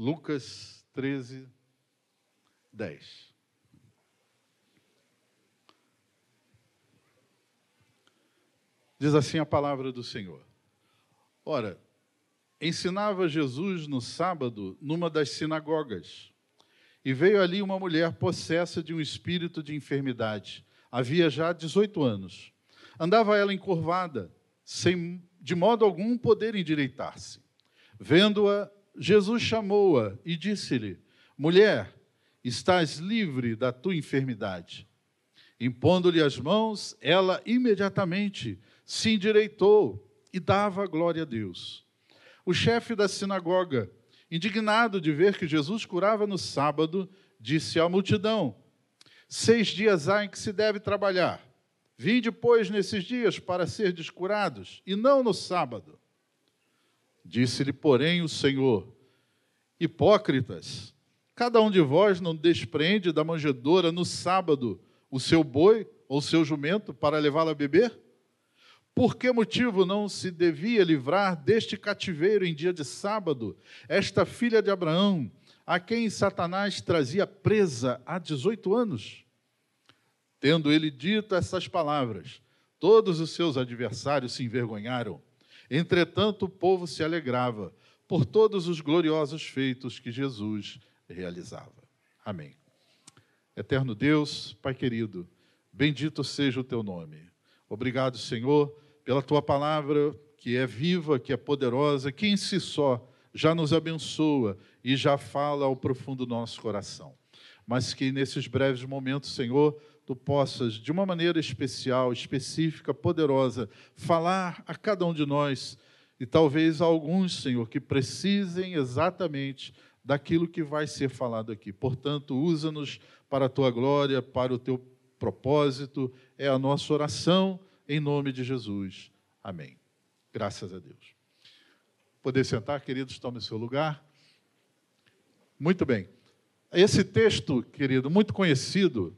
Lucas 13, 10. Diz assim a palavra do Senhor. Ora, ensinava Jesus no sábado numa das sinagogas. E veio ali uma mulher possessa de um espírito de enfermidade. Havia já 18 anos. Andava ela encurvada, sem de modo algum poder endireitar-se. Vendo-a, Jesus chamou-a e disse-lhe: Mulher, estás livre da tua enfermidade. Impondo-lhe as mãos, ela imediatamente se endireitou e dava glória a Deus. O chefe da sinagoga, indignado de ver que Jesus curava no sábado, disse à multidão: Seis dias há em que se deve trabalhar. Vinde, pois, nesses dias para ser descurados, e não no sábado. Disse-lhe, porém, o Senhor: Hipócritas, cada um de vós não desprende da manjedoura no sábado o seu boi ou seu jumento para levá-lo a beber? Por que motivo não se devia livrar deste cativeiro em dia de sábado esta filha de Abraão, a quem Satanás trazia presa há 18 anos? Tendo ele dito essas palavras, todos os seus adversários se envergonharam. Entretanto, o povo se alegrava por todos os gloriosos feitos que Jesus realizava. Amém. Eterno Deus, Pai querido, bendito seja o teu nome. Obrigado, Senhor, pela tua palavra que é viva, que é poderosa, que em si só já nos abençoa e já fala ao profundo do nosso coração. Mas que nesses breves momentos, Senhor, tu possas, de uma maneira especial, específica, poderosa, falar a cada um de nós e talvez a alguns, Senhor, que precisem exatamente daquilo que vai ser falado aqui. Portanto, usa-nos para a tua glória, para o teu propósito, é a nossa oração em nome de Jesus. Amém. Graças a Deus. Poder sentar, queridos, tome seu lugar. Muito bem. Esse texto, querido, muito conhecido,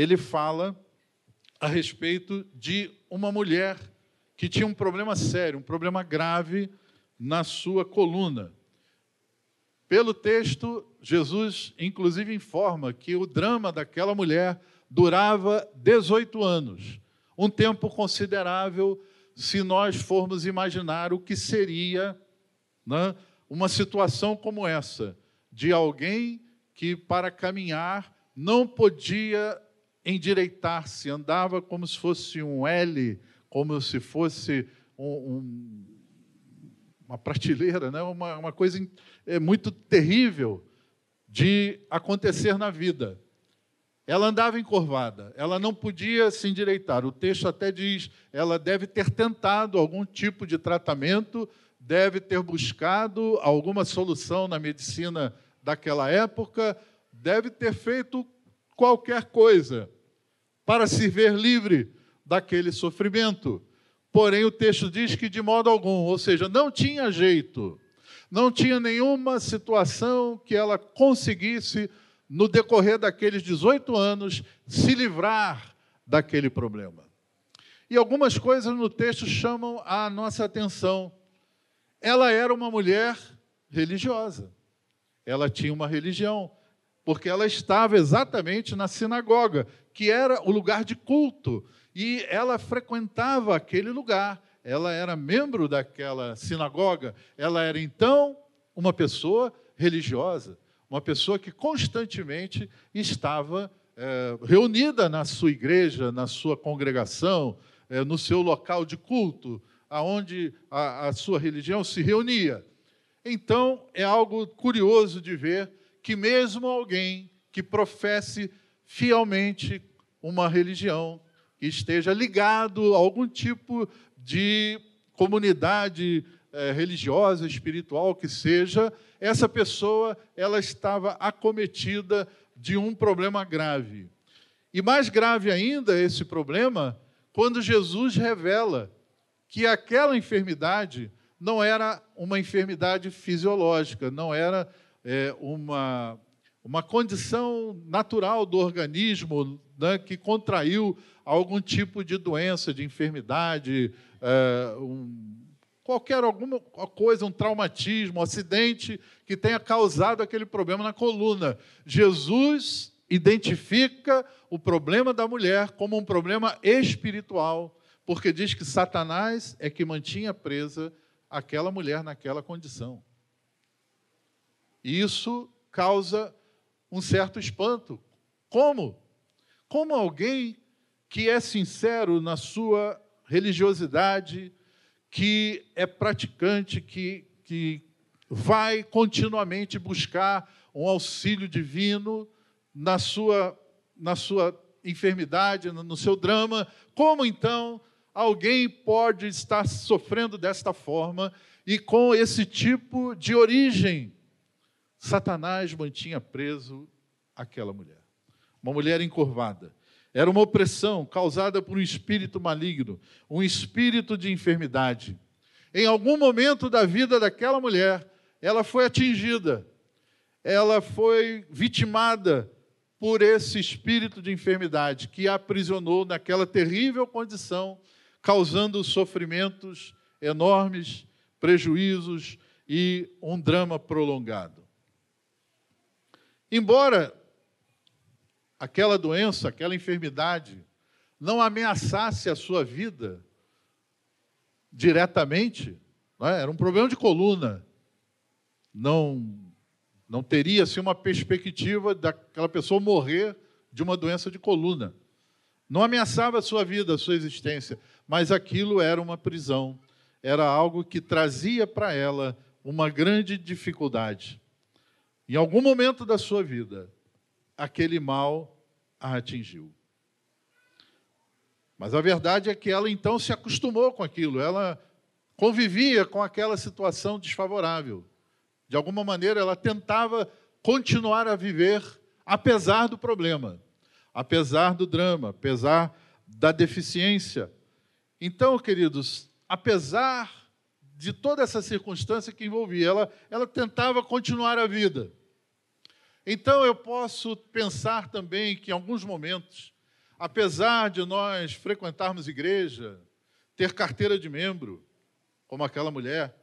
ele fala a respeito de uma mulher que tinha um problema sério, um problema grave na sua coluna. Pelo texto, Jesus, inclusive, informa que o drama daquela mulher durava 18 anos, um tempo considerável se nós formos imaginar o que seria né, uma situação como essa, de alguém que, para caminhar, não podia endireitar-se, andava como se fosse um L, como se fosse um, um, uma prateleira, né? uma, uma coisa é, muito terrível de acontecer na vida. Ela andava encurvada, ela não podia se endireitar. O texto até diz: ela deve ter tentado algum tipo de tratamento, deve ter buscado alguma solução na medicina daquela época, deve ter feito qualquer coisa para se ver livre daquele sofrimento. Porém, o texto diz que de modo algum, ou seja, não tinha jeito, não tinha nenhuma situação que ela conseguisse no decorrer daqueles 18 anos, se livrar daquele problema. E algumas coisas no texto chamam a nossa atenção. Ela era uma mulher religiosa. Ela tinha uma religião, porque ela estava exatamente na sinagoga, que era o lugar de culto, e ela frequentava aquele lugar. Ela era membro daquela sinagoga. Ela era então uma pessoa religiosa uma pessoa que constantemente estava é, reunida na sua igreja, na sua congregação, é, no seu local de culto, aonde a, a sua religião se reunia. Então, é algo curioso de ver que, mesmo alguém que professe fielmente uma religião, que esteja ligado a algum tipo de comunidade é, religiosa, espiritual que seja, essa pessoa ela estava acometida de um problema grave. E mais grave ainda esse problema quando Jesus revela que aquela enfermidade não era uma enfermidade fisiológica, não era é, uma, uma condição natural do organismo né, que contraiu algum tipo de doença, de enfermidade, é, um, qualquer alguma coisa, um traumatismo, um acidente que tenha causado aquele problema na coluna. Jesus identifica o problema da mulher como um problema espiritual, porque diz que Satanás é que mantinha presa aquela mulher naquela condição. E isso causa um certo espanto. Como? Como alguém que é sincero na sua religiosidade, que é praticante, que, que vai continuamente buscar um auxílio divino na sua, na sua enfermidade, no seu drama, como então alguém pode estar sofrendo desta forma e com esse tipo de origem? Satanás mantinha preso aquela mulher, uma mulher encurvada. Era uma opressão causada por um espírito maligno, um espírito de enfermidade. Em algum momento da vida daquela mulher, ela foi atingida, ela foi vitimada por esse espírito de enfermidade que a aprisionou naquela terrível condição, causando sofrimentos enormes, prejuízos e um drama prolongado. Embora aquela doença, aquela enfermidade não ameaçasse a sua vida diretamente, é? era um problema de coluna, não não teria assim, uma perspectiva daquela pessoa morrer de uma doença de coluna. Não ameaçava a sua vida, a sua existência, mas aquilo era uma prisão, era algo que trazia para ela uma grande dificuldade. Em algum momento da sua vida, aquele mal a atingiu. Mas a verdade é que ela então se acostumou com aquilo, ela convivia com aquela situação desfavorável. De alguma maneira, ela tentava continuar a viver apesar do problema, apesar do drama, apesar da deficiência. Então, queridos, apesar de toda essa circunstância que envolvia, ela, ela tentava continuar a vida. Então, eu posso pensar também que, em alguns momentos, apesar de nós frequentarmos igreja, ter carteira de membro, como aquela mulher,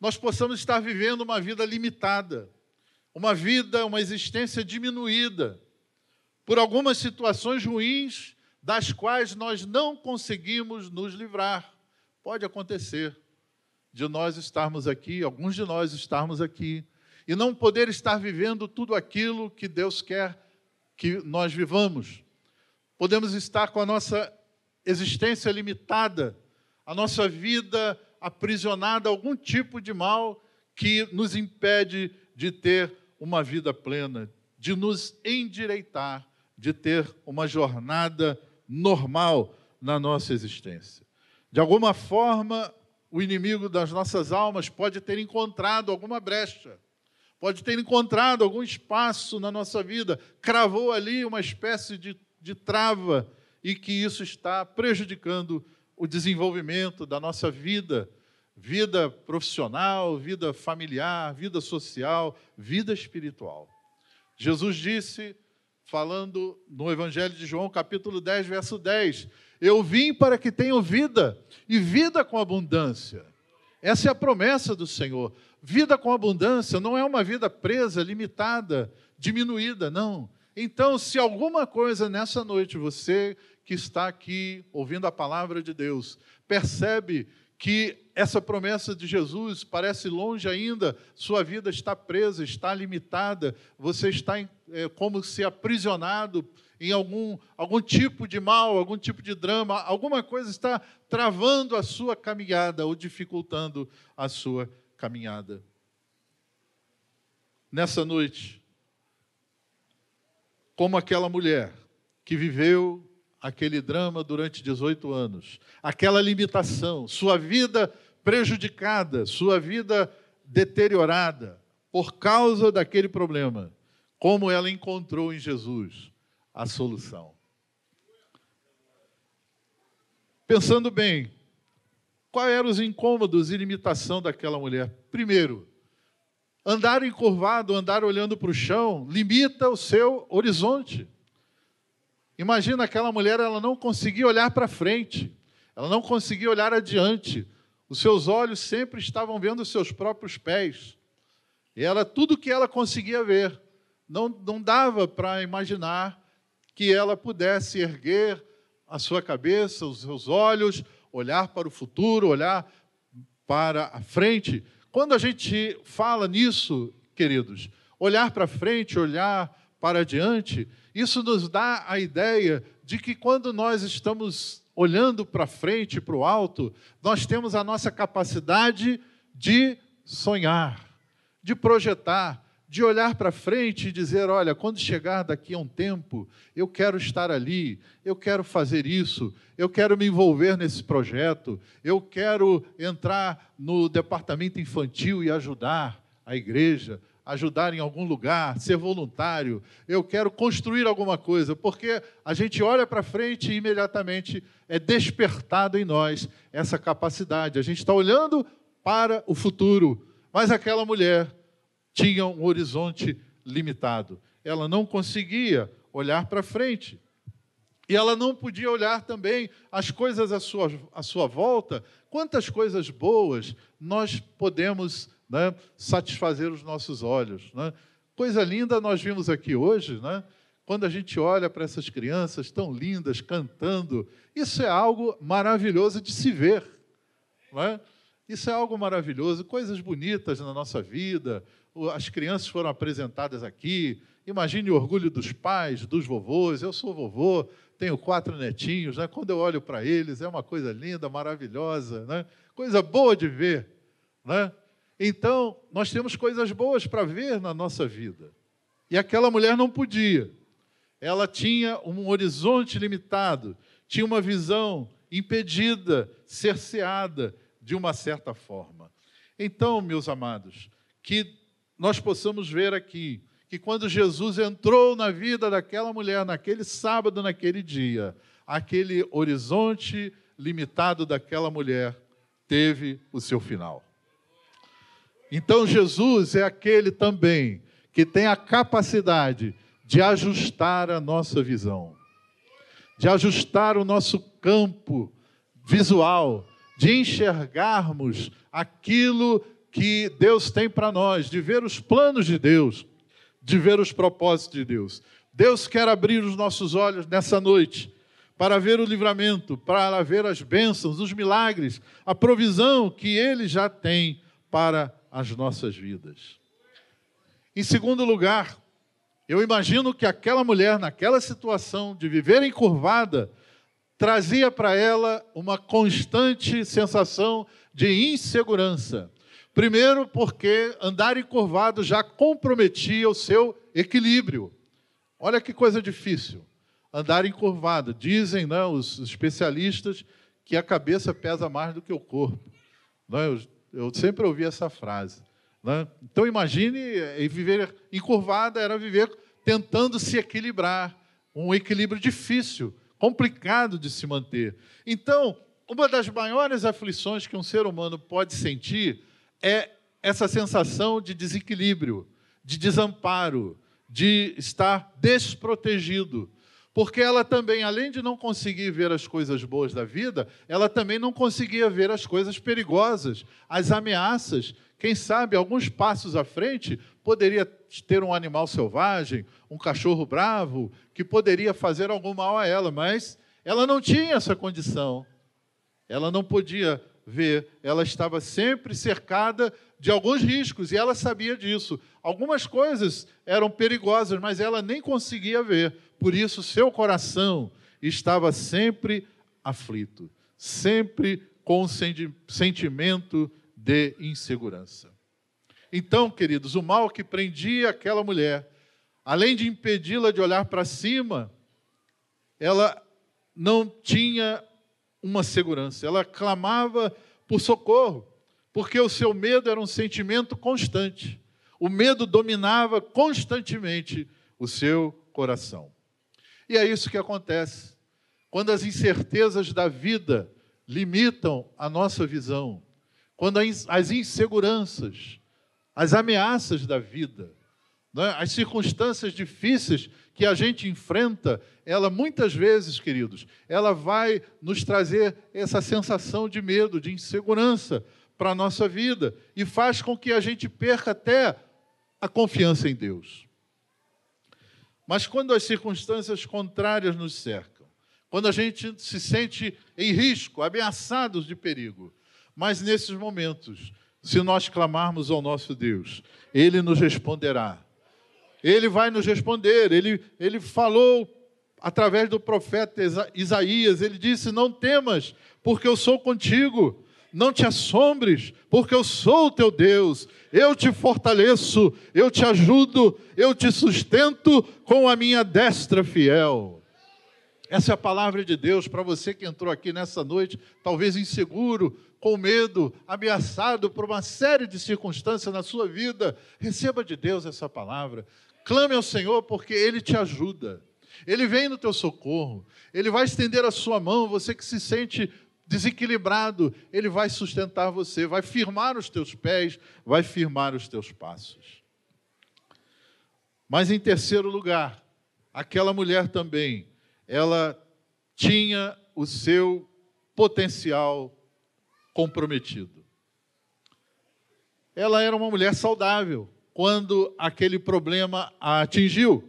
nós possamos estar vivendo uma vida limitada, uma vida, uma existência diminuída, por algumas situações ruins das quais nós não conseguimos nos livrar. Pode acontecer de nós estarmos aqui, alguns de nós estarmos aqui, e não poder estar vivendo tudo aquilo que Deus quer que nós vivamos. Podemos estar com a nossa existência limitada, a nossa vida aprisionada a algum tipo de mal que nos impede de ter uma vida plena, de nos endireitar, de ter uma jornada normal na nossa existência. De alguma forma, o inimigo das nossas almas pode ter encontrado alguma brecha, pode ter encontrado algum espaço na nossa vida, cravou ali uma espécie de, de trava e que isso está prejudicando o desenvolvimento da nossa vida, vida profissional, vida familiar, vida social, vida espiritual. Jesus disse, falando no Evangelho de João, capítulo 10, verso 10: Eu vim para que tenham vida, e vida com abundância. Essa é a promessa do Senhor. Vida com abundância não é uma vida presa, limitada, diminuída, não. Então, se alguma coisa nessa noite você que está aqui ouvindo a palavra de Deus, percebe que essa promessa de Jesus parece longe ainda, sua vida está presa, está limitada, você está é, como se aprisionado em algum, algum tipo de mal, algum tipo de drama, alguma coisa está travando a sua caminhada ou dificultando a sua caminhada. Nessa noite, como aquela mulher que viveu aquele drama durante 18 anos, aquela limitação, sua vida prejudicada, sua vida deteriorada por causa daquele problema, como ela encontrou em Jesus a solução. Pensando bem, quais eram os incômodos e limitação daquela mulher? Primeiro, andar encurvado, andar olhando para o chão, limita o seu horizonte. Imagina aquela mulher, ela não conseguia olhar para frente, ela não conseguia olhar adiante. Os seus olhos sempre estavam vendo os seus próprios pés. E era tudo que ela conseguia ver. Não, não dava para imaginar que ela pudesse erguer a sua cabeça, os seus olhos, olhar para o futuro, olhar para a frente. Quando a gente fala nisso, queridos, olhar para frente, olhar para diante, isso nos dá a ideia de que quando nós estamos olhando para frente, para o alto, nós temos a nossa capacidade de sonhar, de projetar, de olhar para frente e dizer: olha, quando chegar daqui a um tempo, eu quero estar ali, eu quero fazer isso, eu quero me envolver nesse projeto, eu quero entrar no departamento infantil e ajudar a igreja, ajudar em algum lugar, ser voluntário, eu quero construir alguma coisa, porque a gente olha para frente e imediatamente é despertado em nós essa capacidade. A gente está olhando para o futuro, mas aquela mulher tinha um horizonte limitado. Ela não conseguia olhar para frente. E ela não podia olhar também as coisas à sua, à sua volta. Quantas coisas boas nós podemos né, satisfazer os nossos olhos. Né? Coisa linda nós vimos aqui hoje, né? quando a gente olha para essas crianças tão lindas cantando. Isso é algo maravilhoso de se ver. Não é? Isso é algo maravilhoso, coisas bonitas na nossa vida, as crianças foram apresentadas aqui. Imagine o orgulho dos pais, dos vovôs. Eu sou vovô, tenho quatro netinhos. Né? Quando eu olho para eles, é uma coisa linda, maravilhosa, né? coisa boa de ver. Né? Então, nós temos coisas boas para ver na nossa vida. E aquela mulher não podia. Ela tinha um horizonte limitado, tinha uma visão impedida, cerceada de uma certa forma. Então, meus amados, que nós possamos ver aqui que quando Jesus entrou na vida daquela mulher, naquele sábado, naquele dia, aquele horizonte limitado daquela mulher teve o seu final. Então, Jesus é aquele também que tem a capacidade de ajustar a nossa visão, de ajustar o nosso campo visual, de enxergarmos aquilo que Deus tem para nós, de ver os planos de Deus, de ver os propósitos de Deus. Deus quer abrir os nossos olhos nessa noite para ver o livramento, para ver as bênçãos, os milagres, a provisão que Ele já tem para as nossas vidas. Em segundo lugar, eu imagino que aquela mulher, naquela situação de viver encurvada, trazia para ela uma constante sensação de insegurança. Primeiro, porque andar encurvado já comprometia o seu equilíbrio. Olha que coisa difícil. Andar encurvado. Dizem né, os especialistas que a cabeça pesa mais do que o corpo. Né? Eu, eu sempre ouvi essa frase. Né? Então, imagine eh, viver encurvada era viver tentando se equilibrar. Um equilíbrio difícil, complicado de se manter. Então, uma das maiores aflições que um ser humano pode sentir é essa sensação de desequilíbrio, de desamparo, de estar desprotegido. Porque ela também, além de não conseguir ver as coisas boas da vida, ela também não conseguia ver as coisas perigosas, as ameaças. Quem sabe, alguns passos à frente, poderia ter um animal selvagem, um cachorro bravo, que poderia fazer algum mal a ela, mas ela não tinha essa condição. Ela não podia ver, ela estava sempre cercada de alguns riscos e ela sabia disso. Algumas coisas eram perigosas, mas ela nem conseguia ver. Por isso, seu coração estava sempre aflito, sempre com sentimento de insegurança. Então, queridos, o mal que prendia aquela mulher, além de impedi-la de olhar para cima, ela não tinha uma segurança. Ela clamava por socorro, porque o seu medo era um sentimento constante. O medo dominava constantemente o seu coração. E é isso que acontece. Quando as incertezas da vida limitam a nossa visão, quando as inseguranças, as ameaças da vida Né? As circunstâncias difíceis que a gente enfrenta, ela muitas vezes, queridos, ela vai nos trazer essa sensação de medo, de insegurança para a nossa vida e faz com que a gente perca até a confiança em Deus. Mas quando as circunstâncias contrárias nos cercam, quando a gente se sente em risco, ameaçados de perigo, mas nesses momentos, se nós clamarmos ao nosso Deus, Ele nos responderá. Ele vai nos responder. Ele, ele falou através do profeta Isaías: Ele disse: Não temas, porque eu sou contigo. Não te assombres, porque eu sou o teu Deus. Eu te fortaleço, eu te ajudo, eu te sustento com a minha destra fiel. Essa é a palavra de Deus para você que entrou aqui nessa noite, talvez inseguro, com medo, ameaçado por uma série de circunstâncias na sua vida. Receba de Deus essa palavra. Clame ao Senhor, porque Ele te ajuda. Ele vem no teu socorro. Ele vai estender a sua mão, você que se sente desequilibrado, ele vai sustentar você, vai firmar os teus pés, vai firmar os teus passos. Mas em terceiro lugar, aquela mulher também, ela tinha o seu potencial comprometido. Ela era uma mulher saudável quando aquele problema a atingiu.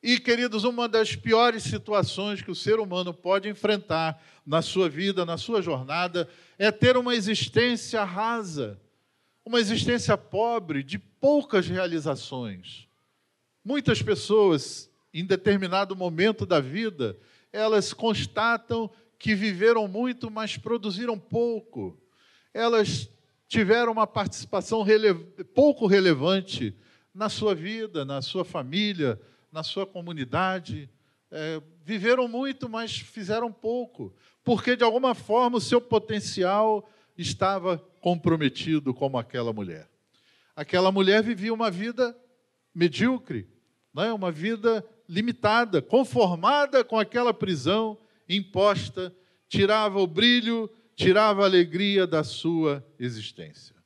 E, queridos, uma das piores situações que o ser humano pode enfrentar na sua vida, na sua jornada, é ter uma existência rasa, uma existência pobre, de poucas realizações. Muitas pessoas, em determinado momento da vida, elas constatam que viveram muito, mas produziram pouco. Elas tiveram uma participação pouco relevante na sua vida, na sua família, na sua comunidade. É, viveram muito, mas fizeram pouco, porque de alguma forma o seu potencial estava comprometido como aquela mulher. Aquela mulher vivia uma vida medíocre, é? uma vida limitada, conformada com aquela prisão imposta, tirava o brilho, tirava a alegria da sua existência.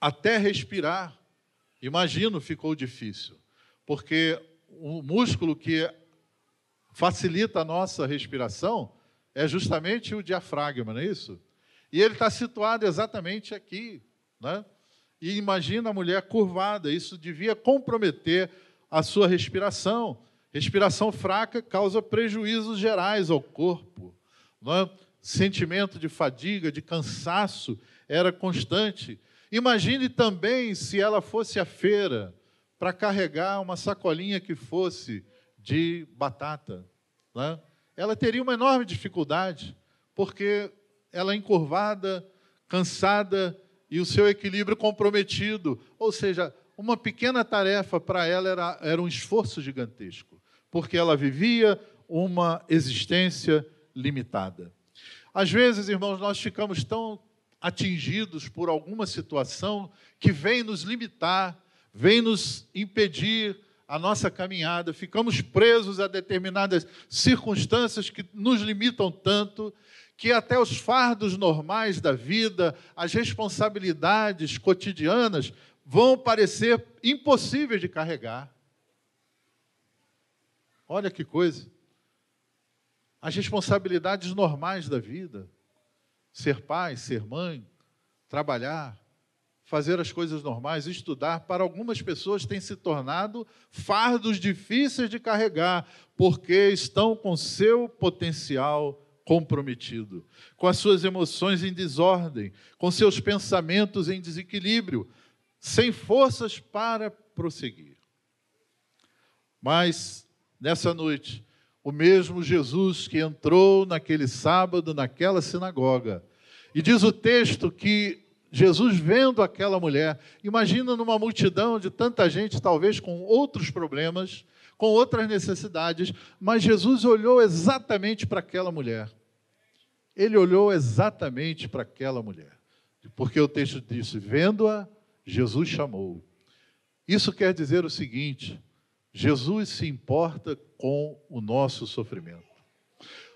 Até respirar Imagino, ficou difícil, porque o músculo que facilita a nossa respiração é justamente o diafragma, não é isso? E ele está situado exatamente aqui, né? E imagina a mulher curvada, isso devia comprometer a sua respiração. Respiração fraca causa prejuízos gerais ao corpo. É? Sentimento de fadiga, de cansaço era constante. Imagine também se ela fosse à feira para carregar uma sacolinha que fosse de batata. Né? Ela teria uma enorme dificuldade, porque ela é encurvada, cansada e o seu equilíbrio comprometido. Ou seja, uma pequena tarefa para ela era, era um esforço gigantesco, porque ela vivia uma existência limitada. Às vezes, irmãos, nós ficamos tão atingidos por alguma situação que vem nos limitar, vem nos impedir a nossa caminhada, ficamos presos a determinadas circunstâncias que nos limitam tanto que até os fardos normais da vida, as responsabilidades cotidianas vão parecer impossíveis de carregar. Olha que coisa. As responsabilidades normais da vida ser pai, ser mãe, trabalhar, fazer as coisas normais, estudar, para algumas pessoas tem se tornado fardos difíceis de carregar, porque estão com seu potencial comprometido, com as suas emoções em desordem, com seus pensamentos em desequilíbrio, sem forças para prosseguir. Mas, nessa noite, o mesmo Jesus que entrou naquele sábado naquela sinagoga. E diz o texto que Jesus, vendo aquela mulher, imagina numa multidão de tanta gente, talvez com outros problemas, com outras necessidades, mas Jesus olhou exatamente para aquela mulher. Ele olhou exatamente para aquela mulher. Porque o texto disse: vendo-a, Jesus chamou. Isso quer dizer o seguinte: Jesus se importa com o nosso sofrimento.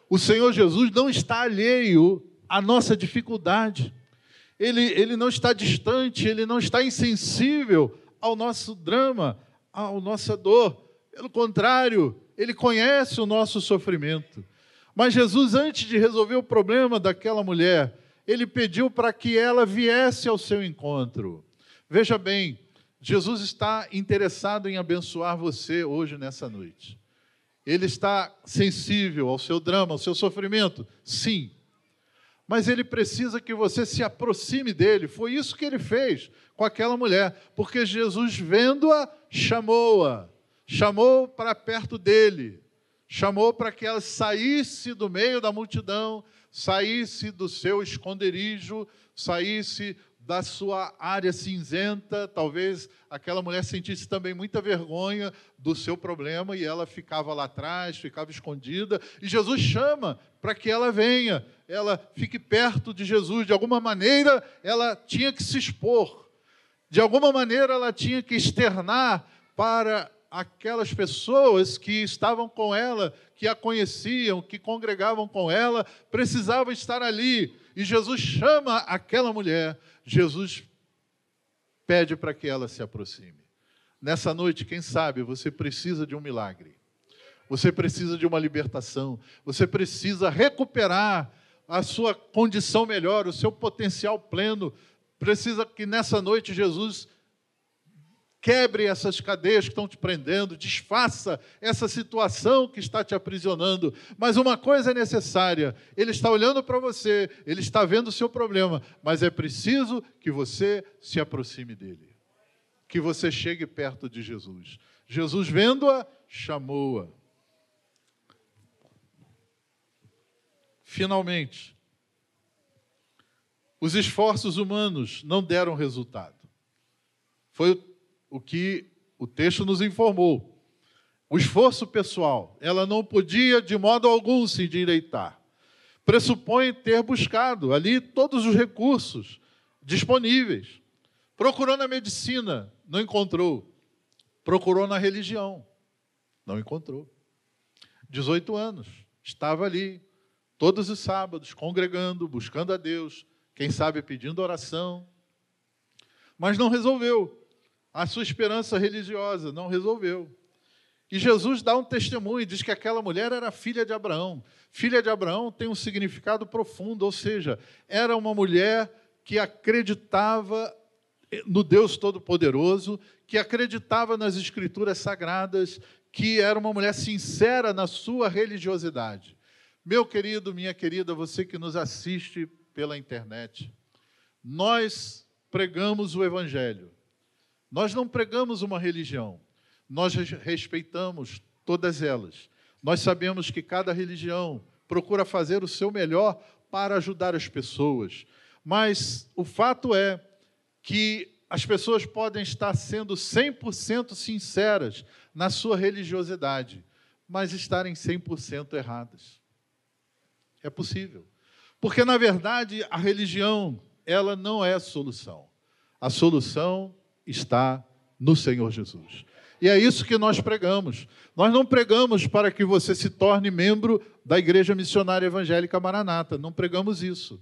O Senhor Jesus não está alheio à nossa dificuldade. Ele, ele não está distante, ele não está insensível ao nosso drama, à nossa dor. Pelo contrário, ele conhece o nosso sofrimento. Mas Jesus, antes de resolver o problema daquela mulher, ele pediu para que ela viesse ao seu encontro. Veja bem, Jesus está interessado em abençoar você hoje nessa noite. Ele está sensível ao seu drama, ao seu sofrimento? Sim. Mas ele precisa que você se aproxime dele. Foi isso que ele fez com aquela mulher, porque Jesus, vendo-a, chamou-a, chamou para perto dele, chamou para que ela saísse do meio da multidão, saísse do seu esconderijo, saísse da sua área cinzenta, talvez aquela mulher sentisse também muita vergonha do seu problema e ela ficava lá atrás, ficava escondida, e Jesus chama para que ela venha, ela fique perto de Jesus, de alguma maneira ela tinha que se expor, de alguma maneira ela tinha que externar para aquelas pessoas que estavam com ela, que a conheciam, que congregavam com ela, precisavam estar ali. E Jesus chama aquela mulher Jesus pede para que ela se aproxime. Nessa noite, quem sabe, você precisa de um milagre. Você precisa de uma libertação. Você precisa recuperar a sua condição melhor, o seu potencial pleno. Precisa que nessa noite Jesus Quebre essas cadeias que estão te prendendo, desfaça essa situação que está te aprisionando. Mas uma coisa é necessária: Ele está olhando para você, Ele está vendo o seu problema, mas é preciso que você se aproxime dele, que você chegue perto de Jesus. Jesus, vendo-a, chamou-a. Finalmente, os esforços humanos não deram resultado. Foi o o que o texto nos informou. O esforço pessoal, ela não podia de modo algum se endireitar. Pressupõe ter buscado ali todos os recursos disponíveis. Procurou na medicina, não encontrou. Procurou na religião, não encontrou. 18 anos, estava ali, todos os sábados, congregando, buscando a Deus, quem sabe pedindo oração, mas não resolveu a sua esperança religiosa, não resolveu. E Jesus dá um testemunho diz que aquela mulher era filha de Abraão. Filha de Abraão tem um significado profundo, ou seja, era uma mulher que acreditava no Deus Todo-Poderoso, que acreditava nas Escrituras Sagradas, que era uma mulher sincera na sua religiosidade. Meu querido, minha querida, você que nos assiste pela internet, nós pregamos o Evangelho. Nós não pregamos uma religião, nós respeitamos todas elas. Nós sabemos que cada religião procura fazer o seu melhor para ajudar as pessoas, mas o fato é que as pessoas podem estar sendo 100% sinceras na sua religiosidade, mas estarem 100% erradas. É possível. Porque, na verdade, a religião, ela não é a solução. A solução está no Senhor Jesus. E é isso que nós pregamos. Nós não pregamos para que você se torne membro da Igreja Missionária Evangélica Maranata. Não pregamos isso.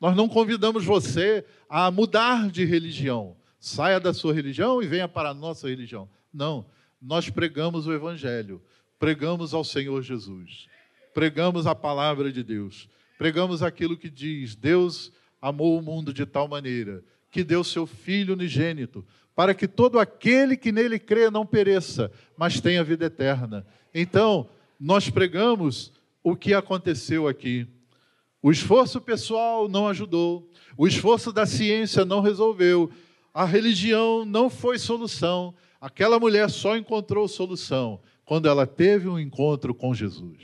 Nós não convidamos você a mudar de religião. Saia da sua religião e venha para a nossa religião. Não. Nós pregamos o Evangelho. Pregamos ao Senhor Jesus. Pregamos a palavra de Deus. Pregamos aquilo que diz: Deus amou o mundo de tal maneira que deu seu Filho unigênito para que todo aquele que nele crê não pereça, mas tenha vida eterna. Então, nós pregamos o que aconteceu aqui. O esforço pessoal não ajudou, o esforço da ciência não resolveu, a religião não foi solução. Aquela mulher só encontrou solução quando ela teve um encontro com Jesus.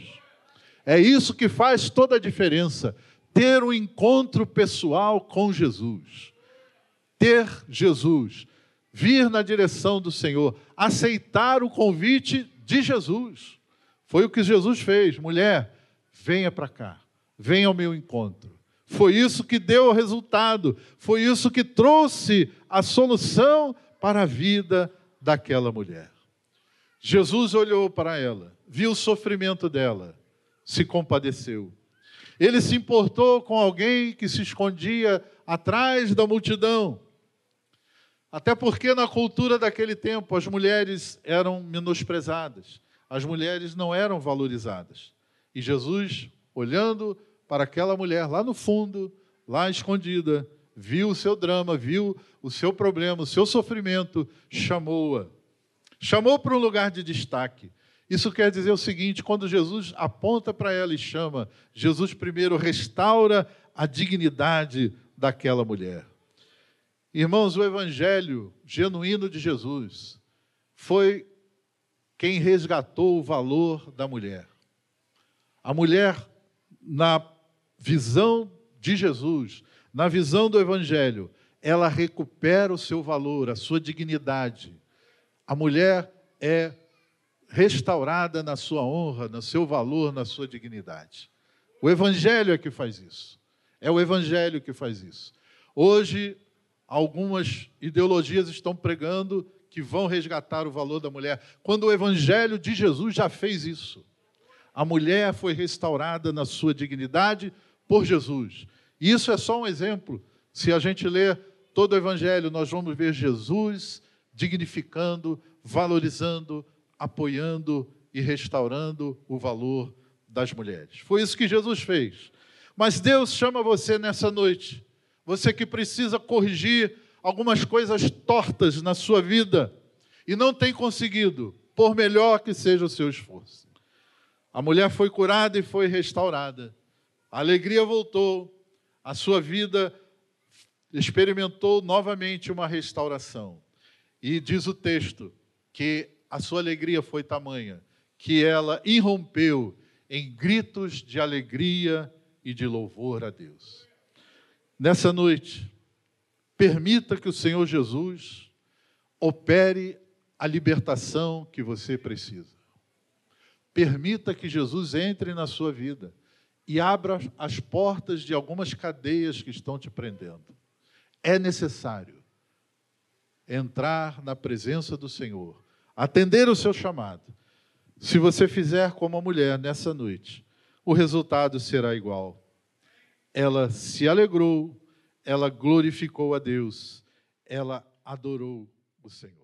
É isso que faz toda a diferença, ter um encontro pessoal com Jesus. Ter Jesus vir na direção do Senhor, aceitar o convite de Jesus. Foi o que Jesus fez. Mulher, venha para cá, venha ao meu encontro. Foi isso que deu o resultado, foi isso que trouxe a solução para a vida daquela mulher. Jesus olhou para ela, viu o sofrimento dela, se compadeceu. Ele se importou com alguém que se escondia atrás da multidão Até porque na cultura daquele tempo as mulheres eram menosprezadas, as mulheres não eram valorizadas. E Jesus, olhando para aquela mulher lá no fundo, lá escondida, viu o seu drama, viu o seu problema, o seu sofrimento, chamou-a. Chamou para um lugar de destaque. Isso quer dizer o seguinte: quando Jesus aponta para ela e chama, Jesus primeiro restaura a dignidade daquela mulher. Irmãos, o evangelho genuíno de Jesus foi quem resgatou o valor da mulher. A mulher, na visão de Jesus, na visão do evangelho, ela recupera o seu valor, a sua dignidade. A mulher é restaurada na sua honra, no seu valor, na sua dignidade. O evangelho é que faz isso. É o evangelho que faz isso. Hoje algumas ideologias estão pregando que vão resgatar o valor da mulher, quando o Evangelho de Jesus já fez isso. A mulher foi restaurada na sua dignidade por Jesus. E isso é só um exemplo. Se a gente ler todo o Evangelho, nós vamos ver Jesus dignificando, valorizando, apoiando e restaurando o valor das mulheres. Foi isso que Jesus fez. Mas Deus chama você nessa noite você que precisa corrigir algumas coisas tortas na sua vida e não tem conseguido, por melhor que seja o seu esforço. A mulher foi curada e foi restaurada. A alegria voltou, a sua vida experimentou novamente uma restauração. E diz o texto que a sua alegria foi tamanha que ela irrompeu em gritos de alegria e de louvor a Deus. Nessa noite, permita que o Senhor Jesus opere a libertação que você precisa. Permita que Jesus entre na sua vida e abra as portas de algumas cadeias que estão te prendendo. É necessário entrar na presença do Senhor, atender o seu chamado. Se você fizer como a mulher nessa noite, o resultado será igual ela se alegrou, ela glorificou a Deus, ela adorou o Senhor.